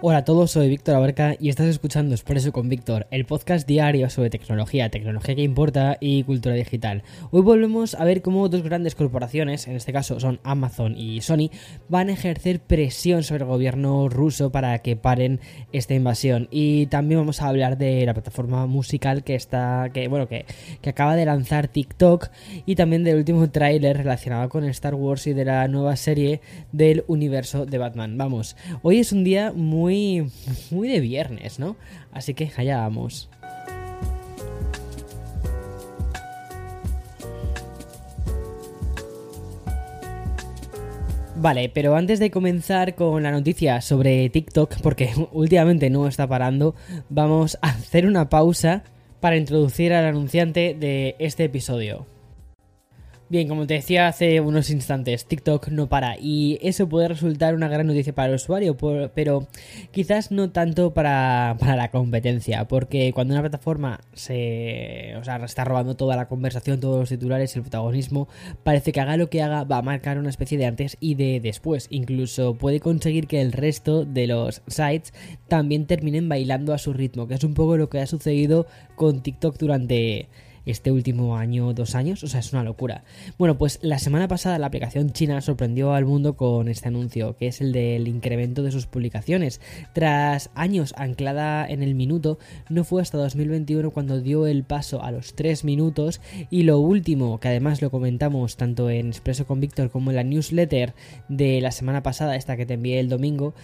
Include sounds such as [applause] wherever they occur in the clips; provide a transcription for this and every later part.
Hola a todos, soy Víctor Abarca y estás escuchando Expreso con Víctor, el podcast diario sobre tecnología, tecnología que importa y cultura digital. Hoy volvemos a ver cómo dos grandes corporaciones, en este caso son Amazon y Sony, van a ejercer presión sobre el gobierno ruso para que paren esta invasión. Y también vamos a hablar de la plataforma musical que está, que bueno, que, que acaba de lanzar TikTok y también del último tráiler relacionado con Star Wars y de la nueva serie del universo de Batman. Vamos, hoy es un día muy muy, de viernes, ¿no? Así que allá vamos. Vale, pero antes de comenzar con la noticia sobre TikTok, porque [laughs] últimamente no está parando, vamos a hacer una pausa para introducir al anunciante de este episodio. Bien, como te decía hace unos instantes, TikTok no para y eso puede resultar una gran noticia para el usuario, pero quizás no tanto para, la competencia, porque cuando una plataforma se o sea, está robando toda la conversación, todos los titulares, el protagonismo, parece que haga lo que haga va a marcar una especie de antes y de después. Incluso puede conseguir que el resto de los sites también terminen bailando a su ritmo, que es un poco lo que ha sucedido con TikTok durante este último año, dos años, o sea, es una locura. Bueno, pues la semana pasada la aplicación china sorprendió al mundo con este anuncio, que es el del incremento de sus publicaciones. Tras años anclada en el minuto, no fue hasta 2021 cuando dio el paso a los 3 minutos y lo último, que además lo comentamos tanto en Expreso con Víctor como en la newsletter de la semana pasada, esta que te envié el domingo,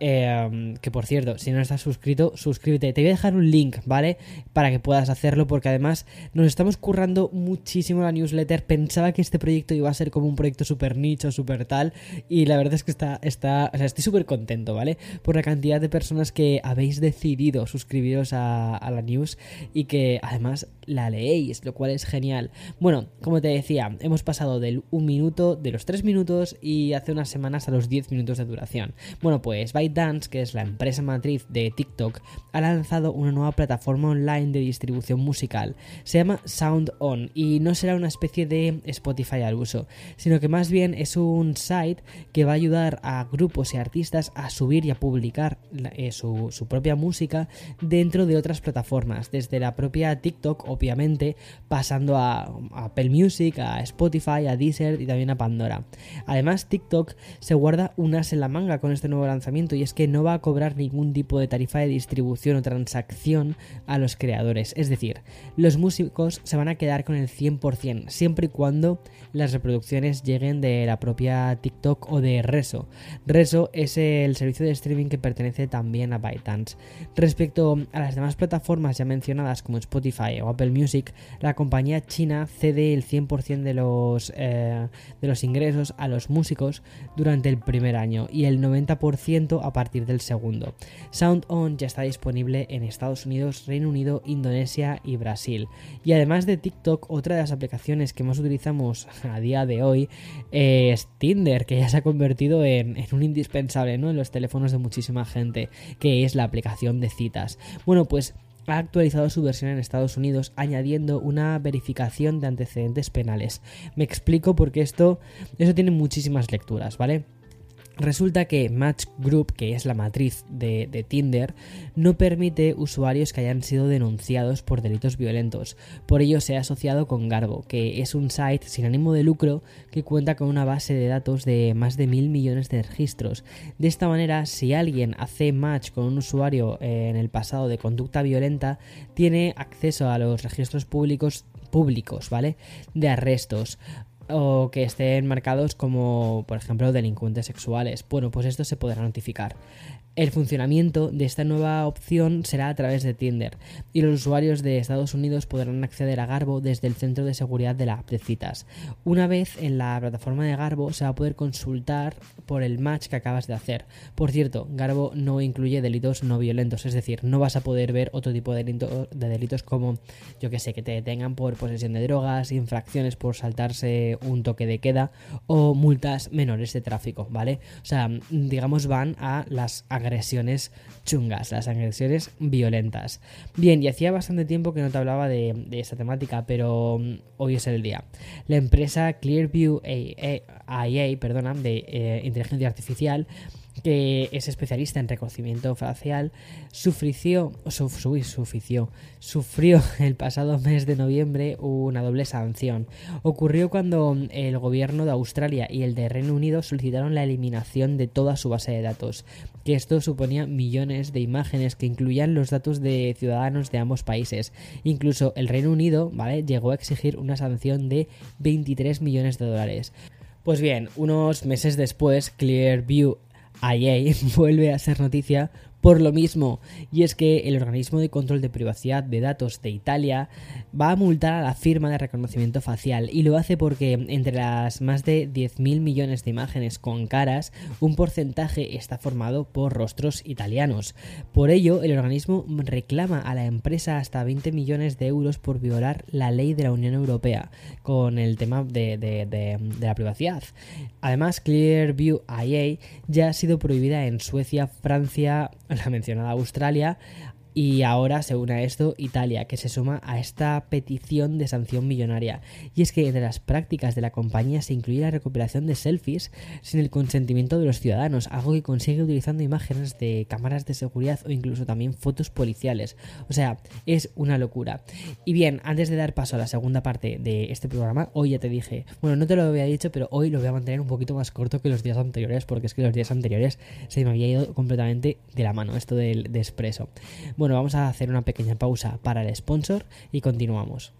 Em, que por cierto, si no estás suscrito, suscríbete. Te voy a dejar un link, ¿vale? Para que puedas hacerlo, porque además nos estamos currando muchísimo la newsletter. Pensaba que este proyecto iba a ser como un proyecto súper nicho, súper tal. Y la verdad es que está, está, o sea, estoy súper contento, ¿vale? Por la cantidad de personas que habéis decidido suscribiros a, la news y que además la leéis, lo cual es genial. Bueno, como te decía, hemos pasado del 1 minuto, de los 3 minutos y hace unas semanas a los 10 minutos de duración. Bueno, pues ByteDance, que es la empresa matriz de TikTok, ha lanzado una nueva plataforma online de distribución musical. Se llama Sound On y no será una especie de Spotify al uso, sino que más bien es un site que va a ayudar a grupos y artistas a subir y a publicar eh, su, propia música dentro de otras plataformas, desde la propia TikTok obviamente, pasando a, Apple Music, a Spotify, a Deezer y también a Pandora. Además, TikTok se guarda unas en la manga con este nuevo lanzamiento y es que no va a cobrar ningún tipo de tarifa de distribución o transacción a los creadores. Es decir, los se van a quedar con el 100%, siempre y cuando las reproducciones lleguen de la propia TikTok o de Reso. Reso es el servicio de streaming que pertenece también a ByteDance. Respecto a las demás plataformas ya mencionadas como Spotify o Apple Music, la compañía china cede el 100% de los, eh, de los ingresos a los músicos durante el primer año y el 90% a partir del segundo. Sound On ya está disponible en Estados Unidos, Reino Unido, Indonesia y Brasil. Y además de TikTok, otra de las aplicaciones que más utilizamos [laughs] a día de hoy es Tinder, que ya se ha convertido en, en un indispensable ¿no? en los teléfonos de muchísima gente, que es la aplicación de citas. Bueno, pues ha actualizado su versión en Estados Unidos añadiendo una verificación de antecedentes penales. Me explico porque esto, eso tiene muchísimas lecturas, ¿vale? Resulta que Match Group, que es la matriz de, Tinder, no permite usuarios que hayan sido denunciados por delitos violentos. Por ello se ha asociado con Garbo, que es un site sin ánimo de lucro que cuenta con una base de datos de más de mil millones de registros. De esta manera, si alguien hace match con un usuario en el pasado de conducta violenta, tiene acceso a los registros públicos públicos, ¿vale? De arrestos o que estén marcados como, por ejemplo, delincuentes sexuales. Bueno, pues esto se podrá notificar. El funcionamiento de esta nueva opción será a través de Tinder y los usuarios de Estados Unidos podrán acceder a Garbo desde el centro de seguridad de la app de citas. Una vez en la plataforma de Garbo se va a poder consultar por el match que acabas de hacer. Por cierto, Garbo no incluye delitos no violentos, es decir, no vas a poder ver otro tipo de, de delitos como, yo que sé, que te detengan por posesión de drogas, infracciones por saltarse un toque de queda o multas menores de tráfico, ¿vale? O sea, digamos van a las agresiones agresiones chungas, las agresiones violentas. Bien, y hacía bastante tiempo que no te hablaba de, esta temática, pero mm, hoy es el día. La empresa Clearview IA, perdona, de eh, inteligencia artificial que es especialista en reconocimiento facial, sufrió, sufrió, [laughs] sufrió el pasado mes de noviembre una doble sanción. Ocurrió cuando el gobierno de Australia y el de Reino Unido solicitaron la eliminación de toda su base de datos, que esto suponía millones de imágenes que incluían los datos de ciudadanos de ambos países. Incluso el Reino Unido, ¿vale? llegó a exigir una sanción de 23 millones de dólares. Pues bien, unos meses después, Clearview IA [laughs] vuelve a ser noticia por lo mismo, y es que el organismo de control de privacidad de datos de Italia va a multar a la firma de reconocimiento facial y lo hace porque entre las más de 10.000 millones de imágenes con caras, un porcentaje está formado por rostros italianos. Por ello, el organismo reclama a la empresa hasta 20 millones de euros por violar la ley de la Unión Europea con el tema de, de la privacidad. Además, Clearview IA ya ha sido prohibida en Suecia, Francia, la mencionada Australia, y ahora se une a esto Italia, que se suma a esta petición de sanción millonaria. Y es que entre las prácticas de la compañía se incluye la recuperación de selfies sin el consentimiento de los ciudadanos, algo que consigue utilizando imágenes de cámaras de seguridad o incluso también fotos policiales. O sea, es una locura. Y bien, antes de dar paso a la segunda parte de este programa, hoy ya te dije, bueno, no te lo había dicho, pero hoy lo voy a mantener un poquito más corto que los días anteriores, porque es que los días anteriores se me había ido completamente de la mano esto del de expreso. Bueno, bueno, vamos a hacer una pequeña pausa para el sponsor y continuamos.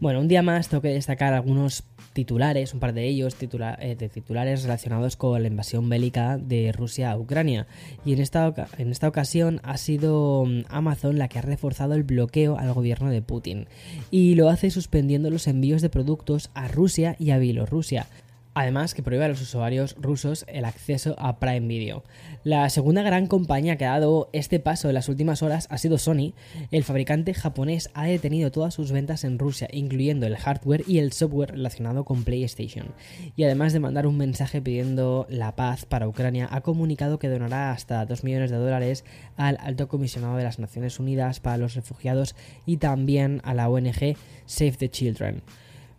Bueno, un día más tengo que destacar algunos titulares, un par de ellos eh, de titulares relacionados con la invasión bélica de Rusia a Ucrania. Y en esta, en esta ocasión ha sido mm, Amazon la que ha reforzado el bloqueo al gobierno de Putin. Y lo hace suspendiendo los envíos de productos a Rusia y a Bielorrusia. Además, que prohíbe a los usuarios rusos el acceso a Prime Video. La segunda gran compañía que ha dado este paso en las últimas horas ha sido Sony. El fabricante japonés ha detenido todas sus ventas en Rusia, incluyendo el hardware y el software relacionado con PlayStation. Y además de mandar un mensaje pidiendo la paz para Ucrania, ha comunicado que donará hasta 2 millones de dólares al alto comisionado de las Naciones Unidas para los Refugiados y también a la ONG Save the Children.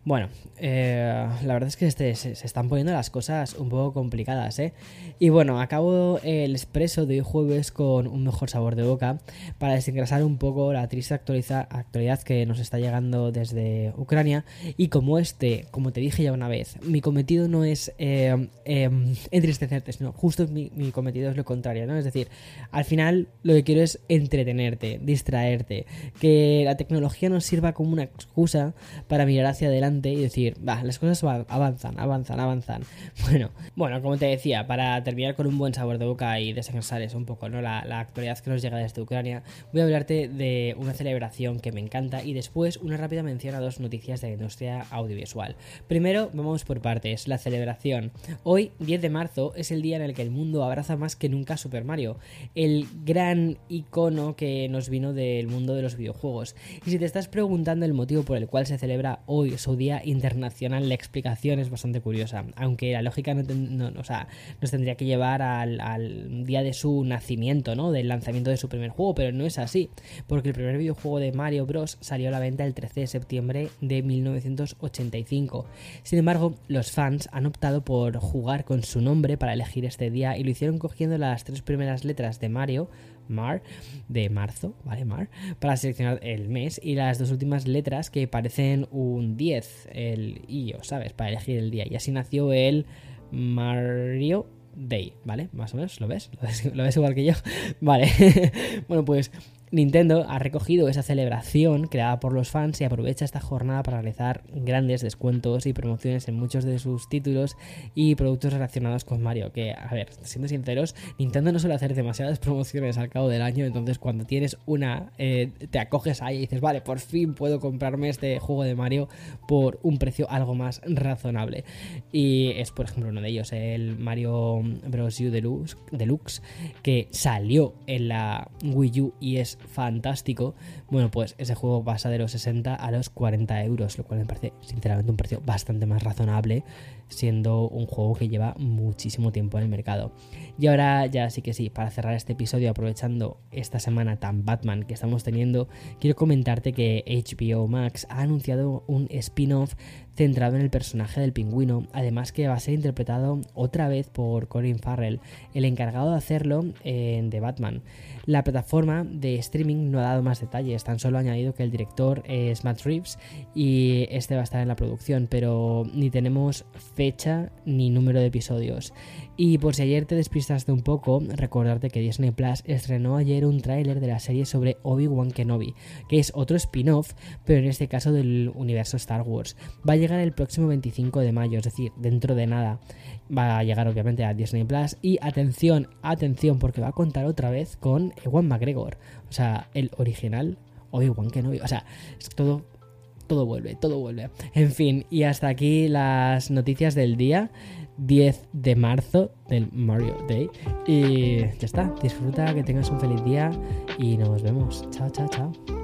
Bueno, eh, la verdad es que este, se, están poniendo las cosas un poco complicadas, ¿eh? Y bueno, acabo el expreso de hoy jueves con un mejor sabor de boca para desengrasar un poco la triste actualidad que nos está llegando desde Ucrania. Y como este, como te dije ya una vez, mi cometido no es eh, em, entristecerte, sino justo mi, mi, cometido es lo contrario, ¿no? Es decir, al final lo que quiero es entretenerte, distraerte, que la tecnología nos sirva como una excusa para mirar hacia adelante y decir, va, las cosas avanzan, avanzan, avanzan. [laughs] Bueno, bueno, como te decía, para terminar con un buen sabor de boca y descansar un poco, ¿no? La, actualidad que nos llega desde Ucrania, voy a hablarte de una celebración que me encanta y después una rápida mención a dos noticias de la industria audiovisual. Primero, vamos por partes, la celebración. Hoy, 10 de marzo, es el día en el que el mundo abraza más que nunca Super Mario, el gran icono que nos vino del mundo de los videojuegos. Y si te estás preguntando el motivo por el cual se celebra hoy su Día Internacional, la explicación es bastante curiosa, aunque la lógica no, o sea, nos tendría que llevar al, día de su nacimiento, ¿no? Del lanzamiento de su primer juego, pero no es así, porque el primer videojuego de Mario Bros. salió a la venta el 13 de septiembre de 1985. Sin embargo, los fans han optado por jugar con su nombre para elegir este día y lo hicieron cogiendo las tres primeras letras de Mario, Mar, de marzo, ¿vale? Mar, para seleccionar el mes y las dos últimas letras que parecen un 10, el IO, ¿sabes? Para elegir el día. Y así nació el Mario Day, ¿vale? Más o menos, ¿lo ves? ¿Lo ves, [laughs] ¿Lo ves igual que yo? [laughs] Vale. [laughs] bueno, pues Nintendo ha recogido esa celebración creada por los fans y aprovecha esta jornada para realizar grandes descuentos y promociones en muchos de sus títulos y productos relacionados con Mario. Que, a ver, siendo sinceros, Nintendo no suele hacer demasiadas [laughs] promociones al cabo del año, entonces cuando tienes una, eh, te acoges ahí y dices, vale, por fin puedo comprarme este juego de Mario por un precio algo más razonable. Y es, por ejemplo, uno de ellos, el Mario Bros. U Deluxe, Deluxe que salió en la Wii U y es fantástico, bueno, pues ese juego pasa de los 60 a los 40 euros, lo cual me parece sinceramente un precio bastante más razonable, siendo un juego que lleva muchísimo tiempo en el mercado. Y ahora ya sí que sí, para cerrar este episodio, aprovechando esta semana tan Batman que estamos teniendo, quiero comentarte que HBO Max ha anunciado un spin-off centrado en el personaje del pingüino, además que va a ser interpretado otra vez por Colin Farrell, el encargado de hacerlo en The Batman. La plataforma de streaming no ha dado más detalles, tan solo ha añadido que el director es Matt Reeves y este va a estar en la producción, pero ni tenemos fecha ni número de episodios. Y por si ayer te despistaste un poco, recordarte que Disney Plus estrenó ayer un tráiler de la serie sobre Obi-Wan Kenobi, que es otro spin-off, pero en este caso del universo Star Wars. Va a llegar el próximo 25 de mayo, es decir, dentro de nada. Va a llegar obviamente a Disney Plus y atención, atención, porque va a contar otra vez con Ewan McGregor, o sea, el original Obi-Wan Kenobi, o sea, es todo todo vuelve, todo vuelve. En fin, y hasta aquí las noticias del día. 10 de marzo del Mario Day. Y ya está, disfruta, que tengas un feliz día y nos vemos. Chao, chao, chao.